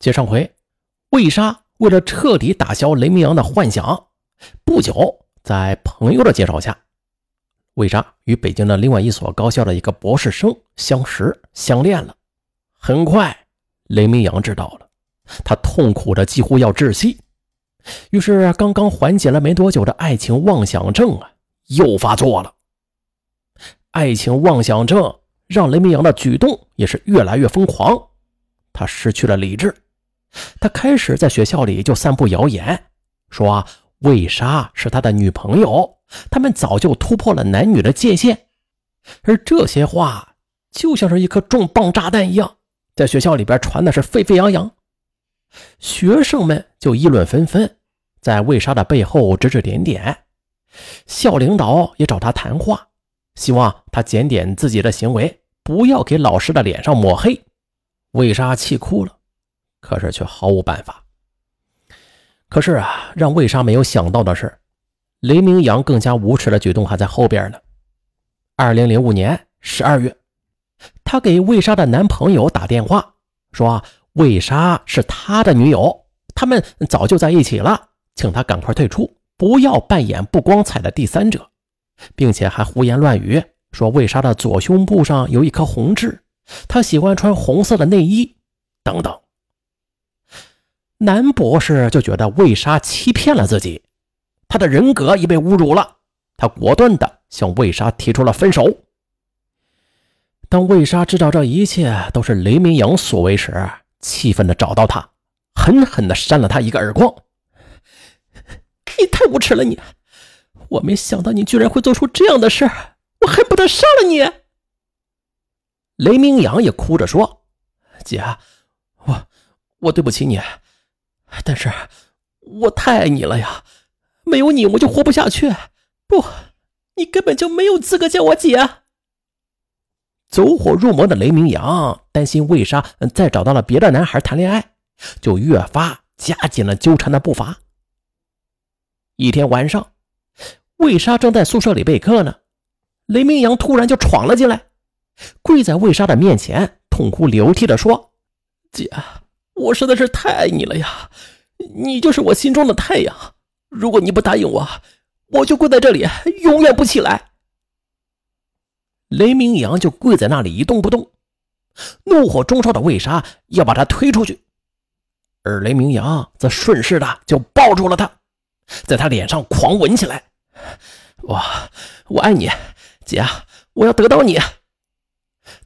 接上回，魏莎为了彻底打消雷明阳的幻想，不久在朋友的介绍下，魏莎与北京的另外一所高校的一个博士生相识相恋了。很快，雷明阳知道了，他痛苦的几乎要窒息。于是，刚刚缓解了没多久的爱情妄想症啊，又发作了。爱情妄想症让雷明阳的举动也是越来越疯狂，他失去了理智。他开始在学校里就散布谣言，说魏莎是他的女朋友，他们早就突破了男女的界限。而这些话就像是一颗重磅炸弹一样，在学校里边传的是沸沸扬扬。学生们就议论纷纷，在魏莎的背后指指点点。校领导也找他谈话，希望他检点自己的行为，不要给老师的脸上抹黑。魏莎气哭了。可是却毫无办法。可是啊，让魏莎没有想到的是，雷明阳更加无耻的举动还在后边呢。二零零五年十二月，他给魏莎的男朋友打电话，说魏莎是他的女友，他们早就在一起了，请他赶快退出，不要扮演不光彩的第三者，并且还胡言乱语，说魏莎的左胸部上有一颗红痣，她喜欢穿红色的内衣，等等。男博士就觉得魏莎欺骗了自己，他的人格已被侮辱了，他果断的向魏莎提出了分手。当魏莎知道这一切都是雷明阳所为时，气愤的找到他，狠狠的扇了他一个耳光：“你太无耻了！你，我没想到你居然会做出这样的事，我恨不得杀了你！”雷明阳也哭着说：“姐，我我对不起你。”但是，我太爱你了呀！没有你，我就活不下去。不，你根本就没有资格叫我姐。走火入魔的雷明阳担心魏莎再找到了别的男孩谈恋爱，就越发加紧了纠缠的步伐。一天晚上，魏莎正在宿舍里备课呢，雷明阳突然就闯了进来，跪在魏莎的面前，痛哭流涕的说：“姐。”我实在是太爱你了呀！你就是我心中的太阳。如果你不答应我，我就跪在这里，永远不起来。雷明阳就跪在那里一动不动，怒火中烧的魏莎要把他推出去，而雷明阳则顺势的就抱住了他，在他脸上狂吻起来。我我爱你，姐，我要得到你。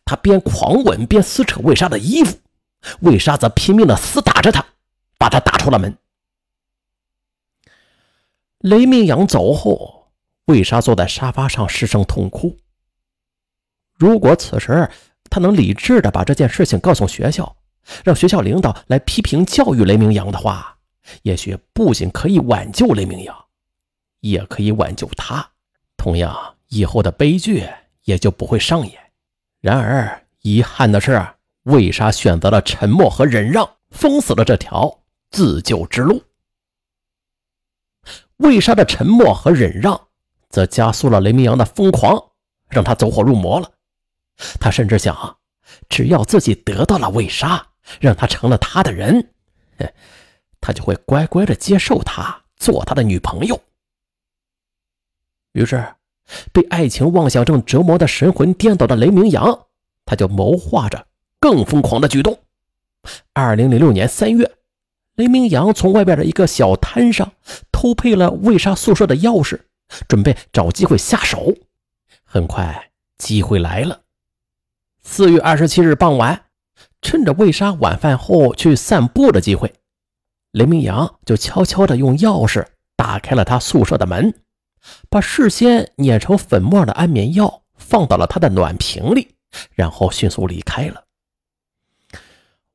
他边狂吻边撕扯魏莎的衣服。魏莎则拼命的厮打着他，把他打出了门。雷明阳走后，魏莎坐在沙发上失声痛哭。如果此时他能理智的把这件事情告诉学校，让学校领导来批评教育雷明阳的话，也许不仅可以挽救雷明阳，也可以挽救他。同样，以后的悲剧也就不会上演。然而，遗憾的是。魏莎选择了沉默和忍让，封死了这条自救之路。魏莎的沉默和忍让，则加速了雷明阳的疯狂，让他走火入魔了。他甚至想，只要自己得到了魏莎，让她成了他的人，他就会乖乖的接受她做他的女朋友。于是，被爱情妄想症折磨的神魂颠倒的雷明阳，他就谋划着。更疯狂的举动。二零零六年三月，雷明阳从外边的一个小摊上偷配了魏莎宿舍的钥匙，准备找机会下手。很快，机会来了。四月二十七日傍晚，趁着魏莎晚饭后去散步的机会，雷明阳就悄悄地用钥匙打开了他宿舍的门，把事先碾成粉末的安眠药放到了他的暖瓶里，然后迅速离开了。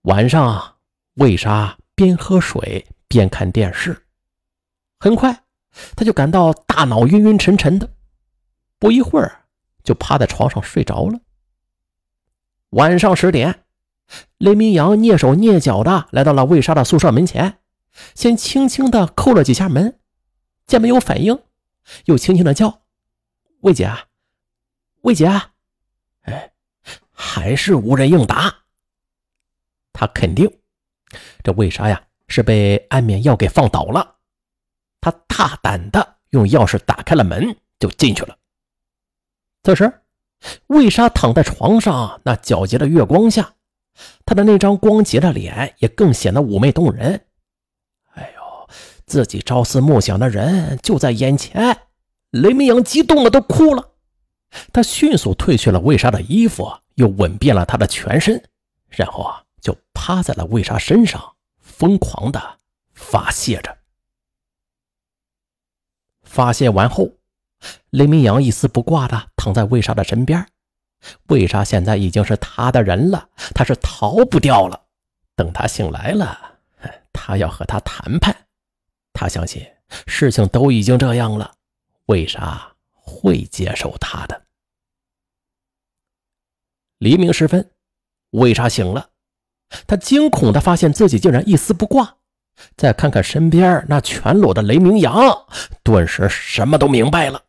晚上，魏莎边喝水边看电视，很快，他就感到大脑晕晕沉沉的，不一会儿就趴在床上睡着了。晚上十点，雷明阳蹑手蹑脚的来到了魏莎的宿舍门前，先轻轻的叩了几下门，见没有反应，又轻轻的叫：“魏姐，魏姐。”哎，还是无人应答。他肯定这魏莎呀是被安眠药给放倒了。他大胆的用钥匙打开了门，就进去了。这时，魏莎躺在床上，那皎洁的月光下，她的那张光洁的脸也更显得妩媚动人。哎呦，自己朝思暮想的人就在眼前！雷明阳激动的都哭了。他迅速褪去了魏莎的衣服，又吻遍了她的全身，然后啊，就趴在了魏莎身上，疯狂的发泄着。发泄完后，雷明阳一丝不挂的躺在魏莎的身边。魏莎现在已经是他的人了，他是逃不掉了。等他醒来了，他要和他谈判。他相信事情都已经这样了，魏莎会接受他的。黎明时分，魏莎醒了，他惊恐的发现自己竟然一丝不挂。再看看身边那全裸的雷明阳，顿时什么都明白了。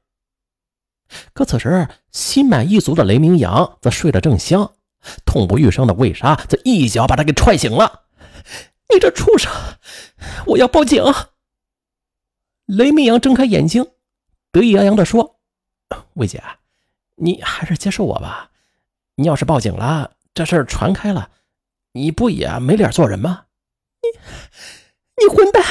可此时心满意足的雷明阳则睡得正香，痛不欲生的魏莎则一脚把他给踹醒了。“你这畜生，我要报警！”雷明阳睁开眼睛，得意洋洋地说：“魏姐，你还是接受我吧。你要是报警了，这事儿传开了，你不也没脸做人吗？”你。你混蛋！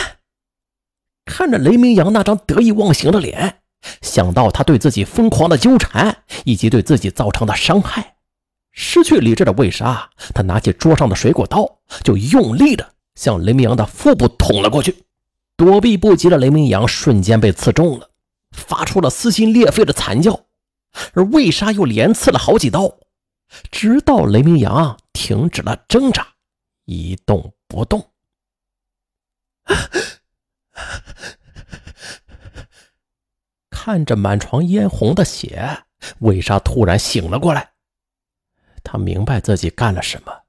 看着雷明阳那张得意忘形的脸，想到他对自己疯狂的纠缠以及对自己造成的伤害，失去理智的魏莎，他拿起桌上的水果刀，就用力的向雷明阳的腹部捅了过去。躲避不及的雷明阳瞬间被刺中了，发出了撕心裂肺的惨叫，而魏莎又连刺了好几刀，直到雷明阳停止了挣扎，一动不动。看着满床嫣红的血，魏莎突然醒了过来。她明白自己干了什么。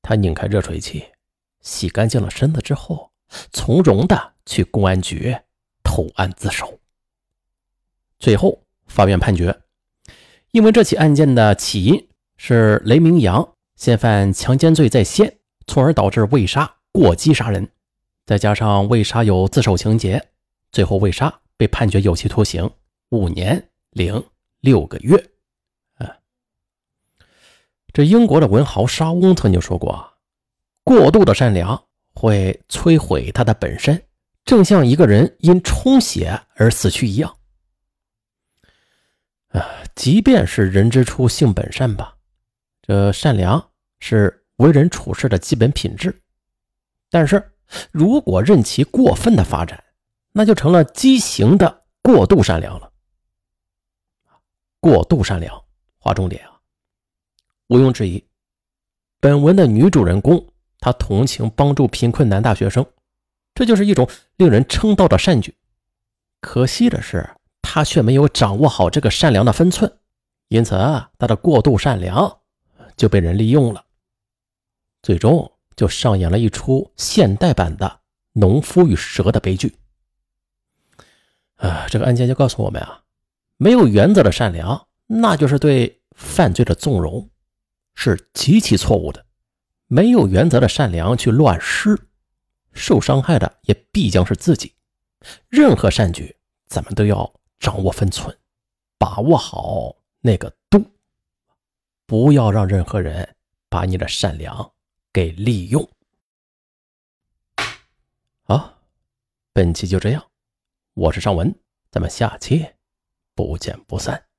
她拧开热水器，洗干净了身子之后，从容的去公安局投案自首。最后，法院判决，因为这起案件的起因是雷明阳先犯强奸罪在先，从而导致魏莎过激杀人。再加上魏莎有自首情节，最后魏莎被判决有期徒刑五年零六个月。啊，这英国的文豪沙翁曾经说过：“过度的善良会摧毁他的本身，正像一个人因充血而死去一样。”啊，即便是人之初性本善吧，这善良是为人处事的基本品质，但是。如果任其过分的发展，那就成了畸形的过度善良了。过度善良，划重点啊！毋庸置疑，本文的女主人公她同情帮助贫困男大学生，这就是一种令人称道的善举。可惜的是，他却没有掌握好这个善良的分寸，因此啊，他的过度善良就被人利用了，最终。就上演了一出现代版的农夫与蛇的悲剧。啊，这个案件就告诉我们啊，没有原则的善良，那就是对犯罪的纵容，是极其错误的。没有原则的善良去乱施，受伤害的也必将是自己。任何善举，咱们都要掌握分寸，把握好那个度，不要让任何人把你的善良。给利用。好，本期就这样，我是尚文，咱们下期不见不散。